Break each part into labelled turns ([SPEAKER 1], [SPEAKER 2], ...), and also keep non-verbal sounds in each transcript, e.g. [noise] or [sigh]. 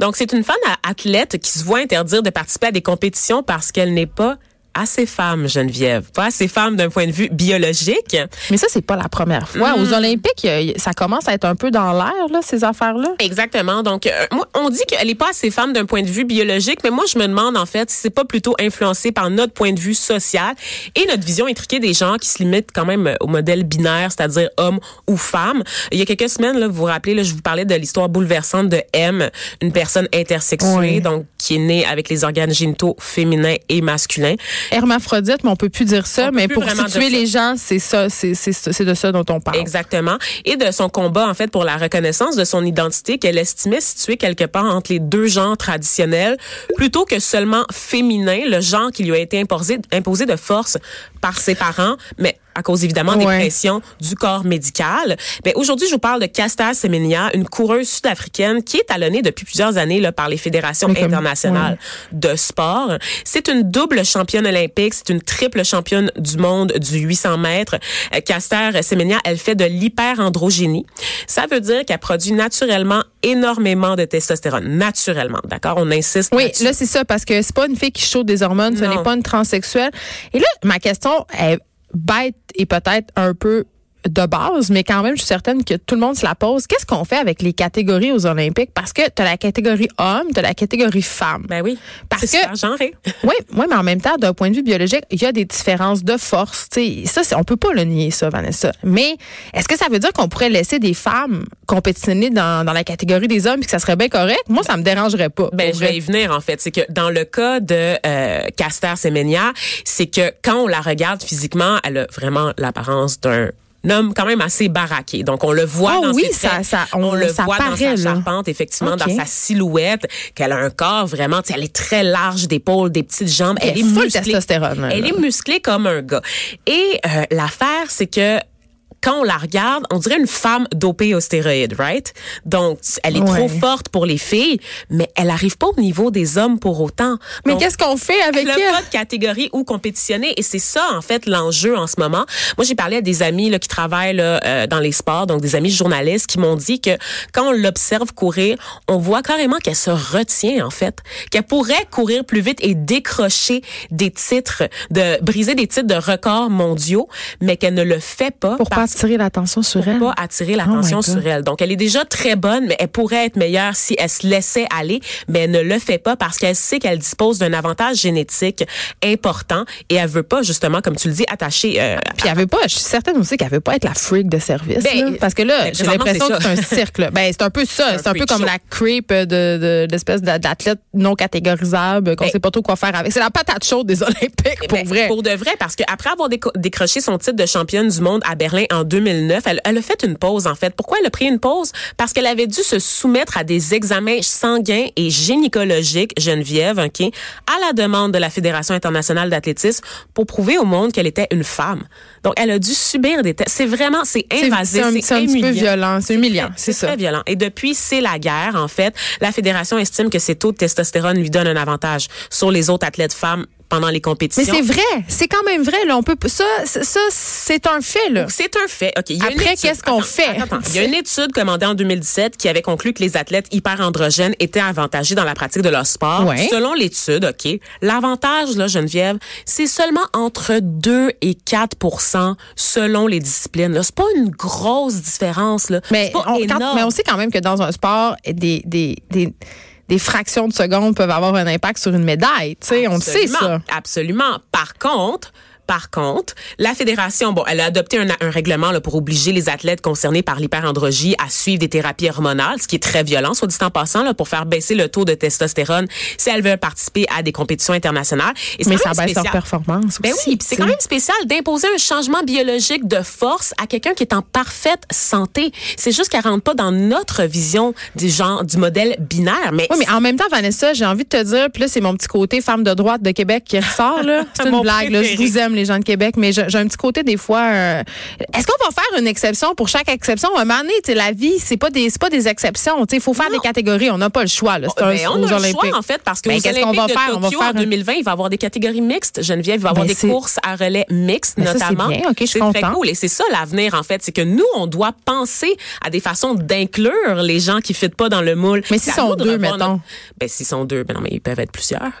[SPEAKER 1] Donc, c'est une femme athlète qui se voit interdire de participer à des compétitions parce qu'elle n'est pas assez femme, Geneviève. Pas assez femme d'un point de vue biologique.
[SPEAKER 2] Mais ça, c'est pas la première fois. Aux hmm. Olympiques, ça commence à être un peu dans l'air, là, ces affaires-là.
[SPEAKER 1] Exactement. Donc, euh, on dit qu'elle est pas assez femme d'un point de vue biologique, mais moi, je me demande, en fait, si c'est pas plutôt influencé par notre point de vue social et notre vision intriquée des gens qui se limitent quand même au modèle binaire, c'est-à-dire homme ou femme. Il y a quelques semaines, là, vous vous rappelez, là, je vous parlais de l'histoire bouleversante de M, une personne intersexuée, donc qui est née avec les organes génitaux féminins et masculins
[SPEAKER 2] hermaphrodite, mais on peut plus dire ça. mais pour situer les gens, c'est ça, c'est c'est de ça dont on parle.
[SPEAKER 1] Exactement. Et de son combat en fait pour la reconnaissance de son identité qu'elle estimait située quelque part entre les deux genres traditionnels, plutôt que seulement féminin, le genre qui lui a été imposé, imposé de force par ses parents, mais à cause évidemment des pressions du corps médical. Mais aujourd'hui, je vous parle de Casta Semenya, une coureuse sud-africaine qui est talonnée depuis plusieurs années là, par les fédérations internationales de sport. C'est une double championne olympique, c'est une triple championne du monde du 800 mètres. Euh, Semenya, elle fait de l'hyperandrogénie. Ça veut dire qu'elle produit naturellement énormément de testostérone. Naturellement, d'accord? On insiste
[SPEAKER 2] Oui, là, c'est ça, parce que c'est pas une fille qui chauffe des hormones, ce n'est pas une transsexuelle. Et là, ma question est bête et peut-être un peu de base, mais quand même, je suis certaine que tout le monde se la pose. Qu'est-ce qu'on fait avec les catégories aux Olympiques? Parce que tu as la catégorie homme, tu as la catégorie femme.
[SPEAKER 1] Ben oui.
[SPEAKER 2] Parce que.
[SPEAKER 1] genré. [laughs]
[SPEAKER 2] oui, oui, mais en même temps, d'un point de vue biologique, il y a des différences de force. sais, ça, on peut pas le nier, ça, Vanessa. Mais est-ce que ça veut dire qu'on pourrait laisser des femmes compétitionner dans, dans la catégorie des hommes et que ça serait bien correct? Moi, ça me dérangerait pas.
[SPEAKER 1] Ben, je vais y venir, en fait. C'est que dans le cas de euh, Caster Semenya, c'est que quand on la regarde physiquement, elle a vraiment l'apparence d'un homme quand même assez baraqué. Donc on le voit
[SPEAKER 2] oh
[SPEAKER 1] dans
[SPEAKER 2] oui,
[SPEAKER 1] ses
[SPEAKER 2] ça, ça, on,
[SPEAKER 1] le voit
[SPEAKER 2] dans
[SPEAKER 1] sa charpente, effectivement, dans sa silhouette, qu'elle a un corps vraiment, elle est très large d'épaules, des petites jambes,
[SPEAKER 2] elle, est musclée. Elle
[SPEAKER 1] est musclée comme un gars. Et euh, l'affaire, c'est que quand on la regarde, on dirait une femme dopée aux stéroïdes, right? Donc, elle est trop forte pour les filles, mais elle arrive pas au niveau des hommes pour autant.
[SPEAKER 2] Mais qu'est-ce qu'on fait avec elle?
[SPEAKER 1] Elle? pas de catégorie où compétitionner et c'est ça, en fait, l'enjeu en ce moment. Moi, j'ai parlé à des amis là, qui travaillent là, euh, dans les sports, donc des amis journalistes qui m'ont dit que quand on l'observe courir, on voit carrément qu'elle se retient, en fait, qu'elle pourrait courir plus vite et décrocher des titres, de briser des titres de records mondiaux, mais qu'elle ne le fait pas.
[SPEAKER 2] Pour attirer l'attention sur elle.
[SPEAKER 1] Pas attirer l'attention oh sur elle. Donc elle est déjà très bonne, mais elle pourrait être meilleure si elle se laissait aller, mais elle ne le fait pas parce qu'elle sait qu'elle dispose d'un avantage génétique important et elle veut pas justement, comme tu le dis, attacher. Euh,
[SPEAKER 2] Puis elle veut pas. Je suis certaine aussi qu'elle veut pas être la freak de service. Ben, parce que là, ben, j'ai l'impression que c'est un cirque. Ben c'est un peu ça. C'est un, peu comme la creep de d'espèce d'athlète non catégorisable qu'on ben, sait pas trop quoi faire avec. C'est la patate chaude des [laughs] Olympiques pour vrai.
[SPEAKER 1] Pour de vrai, parce qu'après avoir décroché son titre de championne du monde à Berlin en 2009. Elle, elle, a fait une pause, en fait. Pourquoi elle a pris une pause? Parce qu'elle avait dû se soumettre à des examens sanguins et gynécologiques, Geneviève, OK, à la demande de la Fédération internationale d'athlétisme pour prouver au monde qu'elle était une femme. Donc, elle a dû subir des tests. C'est vraiment, c'est invasif,
[SPEAKER 2] c'est un, petit peu violent, c'est humiliant, c'est ça.
[SPEAKER 1] très violent. Et depuis, c'est la guerre, en fait. La Fédération estime que ses taux de testostérone lui donnent un avantage sur les autres athlètes femmes pendant les compétitions.
[SPEAKER 2] Mais c'est vrai, c'est quand même vrai. Là, on peut ça, ça, c'est un fait là.
[SPEAKER 1] C'est un fait. Ok.
[SPEAKER 2] Après, qu'est-ce qu'on fait?
[SPEAKER 1] Il y a une étude commandée en 2017 qui avait conclu que les athlètes hyperandrogènes étaient avantagés dans la pratique de leur sport. Selon l'étude, ok, l'avantage là, Geneviève, c'est seulement entre 2 et 4% selon les disciplines. C'est pas une grosse différence là.
[SPEAKER 2] Mais on, mais on sait quand même que dans un sport, des, des, des des fractions de secondes peuvent avoir un impact sur une médaille. Tu sais, on sait ça.
[SPEAKER 1] Absolument. Par contre, par contre, la fédération, bon, elle a adopté un, un règlement là, pour obliger les athlètes concernés par l'hyperandrogie à suivre des thérapies hormonales, ce qui est très violent, soit dit en passant, là, pour faire baisser le taux de testostérone si elles veulent participer à des compétitions internationales.
[SPEAKER 2] Et Mais ça baisse leur performance
[SPEAKER 1] ben oui, c'est quand même spécial d'imposer un changement biologique de force à quelqu'un qui est en parfaite santé. C'est juste qu'elle rentre pas dans notre vision du genre, du modèle binaire. Mais
[SPEAKER 2] oui, mais en même temps, Vanessa, j'ai envie de te dire, puis là, c'est mon petit côté femme de droite de Québec qui ressort, là. [laughs] C'est une blague, là. Je vous aime aime les gens de Québec, mais j'ai un petit côté des fois. Euh, est-ce qu'on va faire une exception pour chaque exception? À un moment donné, la vie, c'est pas des, pas des exceptions. Il faut faire des catégories. On n'a pas le choix. Là.
[SPEAKER 1] C'est ben, on a le choix, en fait, parce que ben, qu'est-ce qu'on va faire? on va faire en 2020, il va y avoir des catégories mixtes. Geneviève, il va y avoir ben, des courses à relais mixtes, notamment.
[SPEAKER 2] C'est OK, je très
[SPEAKER 1] cool. Et c'est ça l'avenir, en fait. C'est que nous, on doit penser à des façons d'inclure les gens qui ne fitent pas dans le moule.
[SPEAKER 2] Mais s'ils sont deux, mettons.
[SPEAKER 1] Ben, s'ils sont deux, ben non, mais ils peuvent être plusieurs.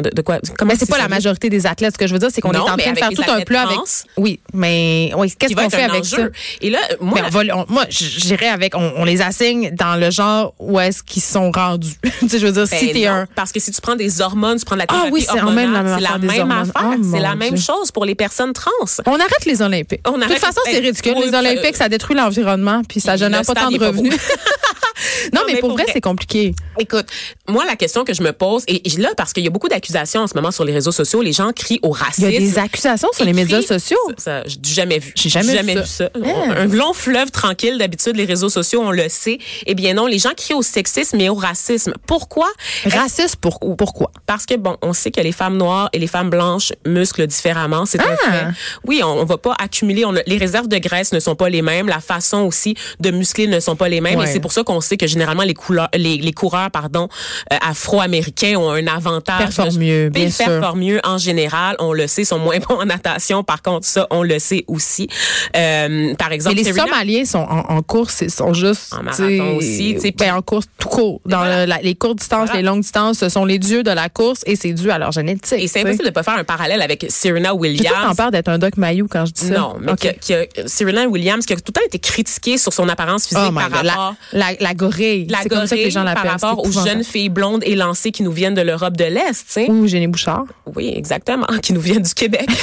[SPEAKER 2] De, quoi Comment c'est pas la majorité des athlètes. Ce que je veux dire, c'est qu'on est en train de faire tout un plat avec. Oui, mais oui, qu'est-ce qu'on fait avec ça?
[SPEAKER 1] Et là, moi,
[SPEAKER 2] moi, j'irais avec. On, les assigne dans le genre où est-ce qu'ils sont rendus. [laughs] tu sais, je veux dire, si ben t'es un.
[SPEAKER 1] Parce que si tu prends des hormones, tu prends de la thérapie ah oui, c'est la même, c'est la même affaire. Oh c'est la même chose pour les personnes trans.
[SPEAKER 2] On arrête les Olympiques. de toute façon, c'est ridicule. Les Olympiques, ça détruit l'environnement, puis ça génère pas tant de revenus. [laughs] [laughs] non, mais pour vrai, c'est compliqué.
[SPEAKER 1] Écoute, moi, la question que je me pose, et là, parce qu'il y a beaucoup d'accusations en ce moment sur les réseaux sociaux, les gens crient au racisme.
[SPEAKER 2] Il y a des accusations sur les médias sociaux.
[SPEAKER 1] Ça, j'ai jamais vu. J'ai jamais, jamais vu ça. Hein? Un long fleuve tranquille, d'habitude, les réseaux sociaux, on le sait. Eh bien non, les gens crient au sexisme et au racisme. Pourquoi?
[SPEAKER 2] Racisme, pour, pourquoi?
[SPEAKER 1] Parce que, bon, on sait que les femmes noires et les femmes blanches musclent différemment. C'est un ah! fait. Oui, on, on va pas accumuler, les réserves de graisse ne sont pas les mêmes, la façon aussi de muscler ne sont pas les mêmes. Et c'est pour ça qu'on sait que généralement, les, couleurs, les, les coureurs, pardon, euh, afro-américains ont un avantage.
[SPEAKER 2] Performent mieux, bien sûr.
[SPEAKER 1] performent mieux en général. On le sait, sont moins [laughs] bons en natation. Par contre, ça, on le sait aussi. Euh, par exemple,
[SPEAKER 2] Mais les Somaliens sont en, course, ils sont juste
[SPEAKER 1] en marathon aussi.
[SPEAKER 2] Ben, en course tout court. Dans les courtes distances, les longues distances, ce sont les dieux de la course et c'est dû à leur génétique.
[SPEAKER 1] Et c'est impossible de pas faire un parallèle avec Serena Williams.
[SPEAKER 2] Tu peur d'être un Doc Mayou quand je dis ça.
[SPEAKER 1] Non, mais que, Serena Williams qui a tout le temps été critiquée sur son apparence physique oh par rapport
[SPEAKER 2] la, la, gorille.
[SPEAKER 1] La gorille les gens par rapport aux jeunes filles blondes élancées qui nous viennent de l'Europe de l'Est.
[SPEAKER 2] Ou Jenny Bouchard.
[SPEAKER 1] Oui, exactement, qui nous viennent du Québec. [laughs]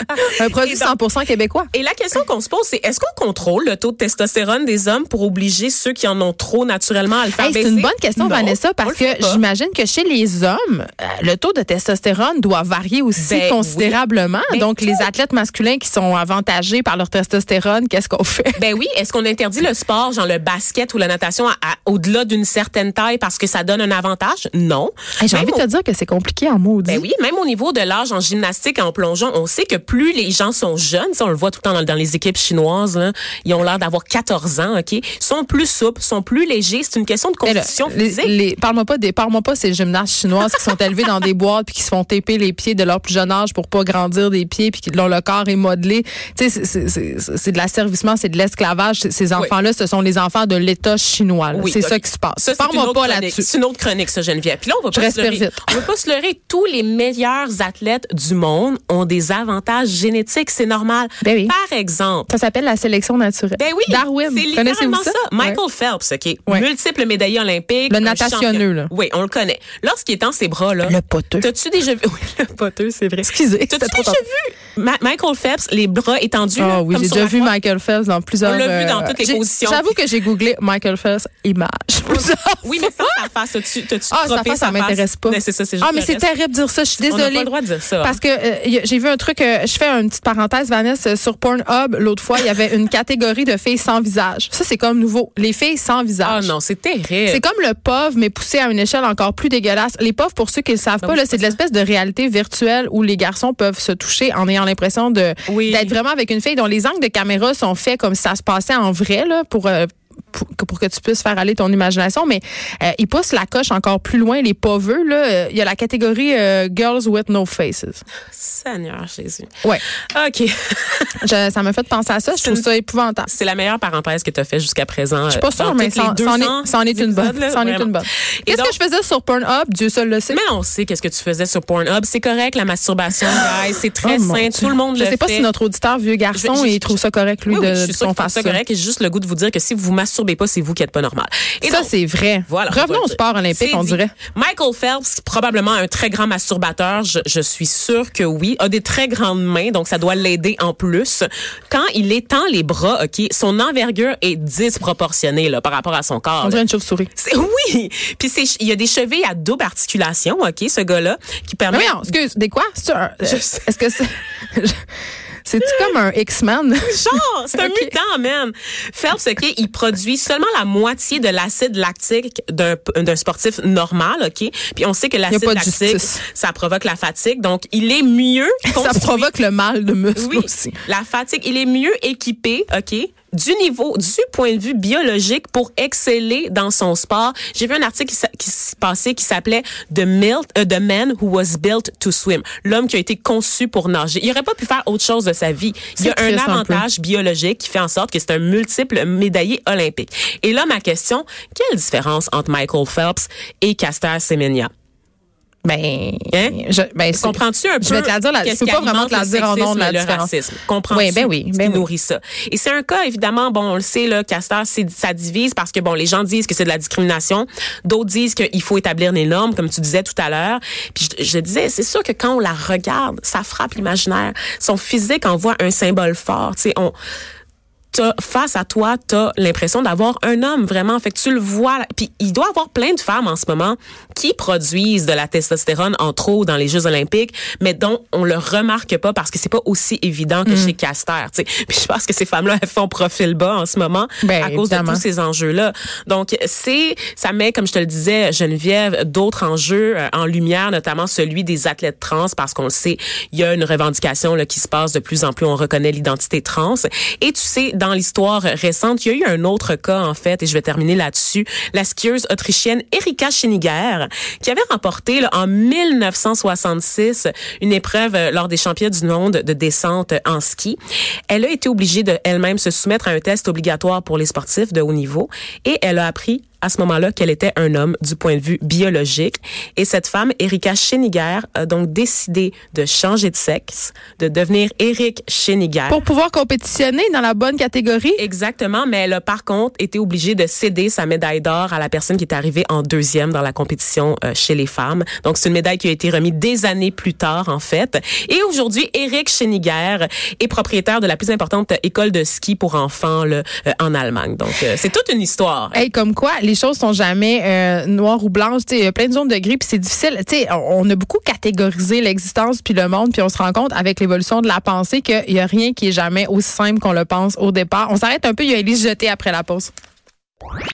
[SPEAKER 1] [laughs]
[SPEAKER 2] un produit 100% québécois.
[SPEAKER 1] Et la question qu'on se pose, c'est est-ce qu'on contrôle le taux de testostérone des hommes pour obliger ceux qui en ont trop naturellement à le faire
[SPEAKER 2] C'est une bonne question, Vanessa, parce que j'imagine que chez les hommes, euh, le taux de testostérone doit varier aussi ben considérablement. Ben Donc, les athlètes masculins qui sont avantagés par leur testostérone, qu'est-ce qu'on fait?
[SPEAKER 1] Ben oui, est-ce qu'on interdit le sport, genre le basket ou la natation, au-delà d'une certaine taille parce que ça donne un avantage? Non.
[SPEAKER 2] J'ai envie de te dire que c'est compliqué en maudit.
[SPEAKER 1] Ben oui, même au niveau de l'âge en gymnastique, en plongeon, on sait que plus les gens sont jeunes, ça, on le voit tout le temps dans, les équipes chinoises, là, ils ont l'air d'avoir 14 ans, OK? sont plus souples, sont plus légers. C'est une question de condition physique.
[SPEAKER 2] parle-moi pas des, parle-moi pas ces gymnastes chinoises qui sont élevés dans des boîtes puis qui se font taper les pieds de leur plus jeune âge pour pas grandir des pieds puis dont le corps est modelé. Tu sais, c'est de l'asservissement, c'est de l'esclavage. Ces enfants-là, ce sont les enfants de l'État chinois. c'est ça qui se passe. Parle-moi pas là-dessus.
[SPEAKER 1] C'est une autre chronique, ça, Geneviève. Puis là, on va pas se leurrer. On va pas se leurrer. Tous les meilleurs athlètes du monde ont des avantages génétiques. C'est normal.
[SPEAKER 2] Ben oui.
[SPEAKER 1] Par exemple.
[SPEAKER 2] Ça s'appelle la sélection naturelle.
[SPEAKER 1] Ben oui.
[SPEAKER 2] Darwin.
[SPEAKER 1] C'est littéralement ça? Michael Phelps, OK. Multiple médaillé olympique.
[SPEAKER 2] Le natationneux, là.
[SPEAKER 1] Oui, on le connaît. Lorsqu'il est dans ses bras, là.
[SPEAKER 2] Le poteux.
[SPEAKER 1] T'as-tu déjà vu? [laughs] Oui,
[SPEAKER 2] le poteux, c'est vrai.
[SPEAKER 1] Excusez. T'as-tu déjà vu? Michael Phelps, les bras étendus?
[SPEAKER 2] Ah oui, j'ai déjà vu Michael Phelps dans plusieurs. On
[SPEAKER 1] l'a vu dans euh, toutes les positions.
[SPEAKER 2] J'avoue que j'ai googlé Michael Phelps image. [laughs]
[SPEAKER 1] oui, mais ça, sa face, t'as-tu
[SPEAKER 2] Ah, sa face, ça m'intéresse pas.
[SPEAKER 1] c'est ça, c'est
[SPEAKER 2] Ah, mais c'est terrible de dire ça. Je suis désolée. On n'a
[SPEAKER 1] pas le droit de dire ça.
[SPEAKER 2] Parce que euh, j'ai vu un truc, euh, je fais une petite parenthèse, Vanessa, sur Pornhub, l'autre fois, il y avait une catégorie de filles sans visage. Ça, c'est comme nouveau. Les filles sans visage.
[SPEAKER 1] Ah non, c'est terrible.
[SPEAKER 2] C'est comme le pauvre, mais poussé à une échelle encore plus dégueulasse. Les pauvres, pour ceux qui ne le savent pas, c'est de l'espèce de réalité virtuelle où les garçons peuvent se toucher en ayant l'impression de d'être vraiment avec une fille dont les angles de caméra sont faits comme si ça se passait en vrai, là, pour euh, pour, que tu puisses faire aller ton imagination, mais euh, il pousse la coche encore plus loin, les pauvres. Là, euh, il y a la catégorie euh, Girls with No Faces.
[SPEAKER 1] Seigneur Jésus.
[SPEAKER 2] Ouais.
[SPEAKER 1] OK. [laughs]
[SPEAKER 2] ça m'a fait penser à ça. Je trouve ça épouvantable.
[SPEAKER 1] C'est la meilleure parenthèse que tu as fait jusqu'à présent.
[SPEAKER 2] Je suis pas sûre, mais ça, en est, une bonne. Ça en est une bonne. Qu'est-ce que je faisais sur Pornhub? Dieu seul le sait.
[SPEAKER 1] Mais on sait qu'est-ce que tu faisais sur Pornhub. C'est correct, la masturbation, [gasps] C'est très oh sain. Tout le monde
[SPEAKER 2] je
[SPEAKER 1] le
[SPEAKER 2] sais pas si notre auditeur, vieux garçon, il trouve ça correct, lui, de,
[SPEAKER 1] je suis
[SPEAKER 2] son
[SPEAKER 1] ça correct. J'ai juste le goût de vous dire que si vous masturbez pas, c'est vous qui êtes pas normal.
[SPEAKER 2] Et ça, c'est vrai. Voilà. Revenons au sport olympique, on dirait.
[SPEAKER 1] Michael Phelps, probablement un très grand masturbateur, je, je suis sûre que oui, a des très grandes mains, donc ça doit l'aider en plus. Quand il étend les bras, OK, son envergure est disproportionnée là, par rapport à son corps.
[SPEAKER 2] On dirait une chauve-souris. [laughs]
[SPEAKER 1] Oui. Puis il y a des chevilles à double articulation, OK, ce gars-là, qui permet...
[SPEAKER 2] Mais non, excuse, des quoi? Est-ce que c'est... [laughs] C'est-tu comme un X-Men? [laughs]
[SPEAKER 1] Genre, c'est un [laughs] mutant, man. Phelps, OK, il produit seulement la moitié de l'acide lactique d'un sportif normal, OK? Puis on sait que l'acide lactique, ça provoque la fatigue. Donc, il est mieux
[SPEAKER 2] Ça provoque le mal de muscle oui, aussi.
[SPEAKER 1] La fatigue, il est mieux équipé, OK? Du niveau, du point de vue biologique pour exceller dans son sport. J'ai vu un article qui, qui passait qui s'appelait The, uh, The Man Who Was Built to Swim. L'homme qui a été conçu pour nager. Il aurait pas pu faire autre chose de sa vie. Il y a un avantage biologique qui fait en sorte que c'est un multiple médaillé olympique. Et là, ma question, quelle différence entre Michael Phelps et Caster Semenya?
[SPEAKER 2] Ben, hein? je, ben
[SPEAKER 1] comprends-tu un peu
[SPEAKER 2] Je vais te la dire, là, je peux pas vraiment te la dire en nom de la différence.
[SPEAKER 1] Comprends-tu
[SPEAKER 2] oui, ben oui, ben
[SPEAKER 1] qui nourrit ça? Et c'est un cas évidemment, bon, on le sait là, Castor, ça divise parce que bon, les gens disent que c'est de la discrimination, d'autres disent qu'il faut établir des normes, comme tu disais tout à l'heure. Puis je, je disais, c'est sûr que quand on la regarde, ça frappe l'imaginaire. Son physique envoie un symbole fort. Tu sais, on face à toi, tu as l'impression d'avoir un homme vraiment. Fait que tu le vois. Puis il doit y avoir plein de femmes en ce moment qui produisent de la testostérone en trop dans les Jeux olympiques, mais dont on le remarque pas parce que c'est pas aussi évident que mm. chez Caster. Puis je pense que ces femmes-là elles font profil bas en ce moment ben, à cause de tous ces enjeux-là. Donc c'est ça met, comme je te le disais, Geneviève, d'autres enjeux euh, en lumière, notamment celui des athlètes trans, parce qu'on le sait, il y a une revendication là, qui se passe de plus en plus. On reconnaît l'identité trans. Et tu sais, dans dans l'histoire récente, il y a eu un autre cas, en fait, et je vais terminer là-dessus. La skieuse autrichienne Erika Scheniger, qui avait remporté en 1966 une épreuve euh, lors des championnats du monde de descente en ski. Elle a été obligée de elle-même se soumettre à un test obligatoire pour les sportifs de haut niveau et elle a appris à ce moment-là qu'elle était un homme du point de vue biologique. Et cette femme, Erika Scheniger, a donc décidé de changer de sexe, de devenir Eric Scheniger.
[SPEAKER 2] Pour pouvoir compétitionner dans la bonne catégorie?
[SPEAKER 1] Exactement, mais elle a par contre été obligée de céder sa médaille d'or à la personne qui est arrivée en deuxième dans la compétition euh, chez les femmes. Donc c'est une médaille qui a été remise des années plus tard en fait. Et aujourd'hui, Eric Scheniger est propriétaire de la plus importante école de ski pour enfants là, euh, en Allemagne. Donc euh, c'est toute une histoire.
[SPEAKER 2] Hey, comme quoi, les choses sont jamais euh, noires ou blanches. Il y a plein de zones de gris, puis c'est difficile. On, on a beaucoup catégorisé l'existence puis le monde, puis on se rend compte avec l'évolution de la pensée qu'il n'y a rien qui est jamais aussi simple qu'on le pense au départ. On s'arrête un peu, il y a jeté après la pause.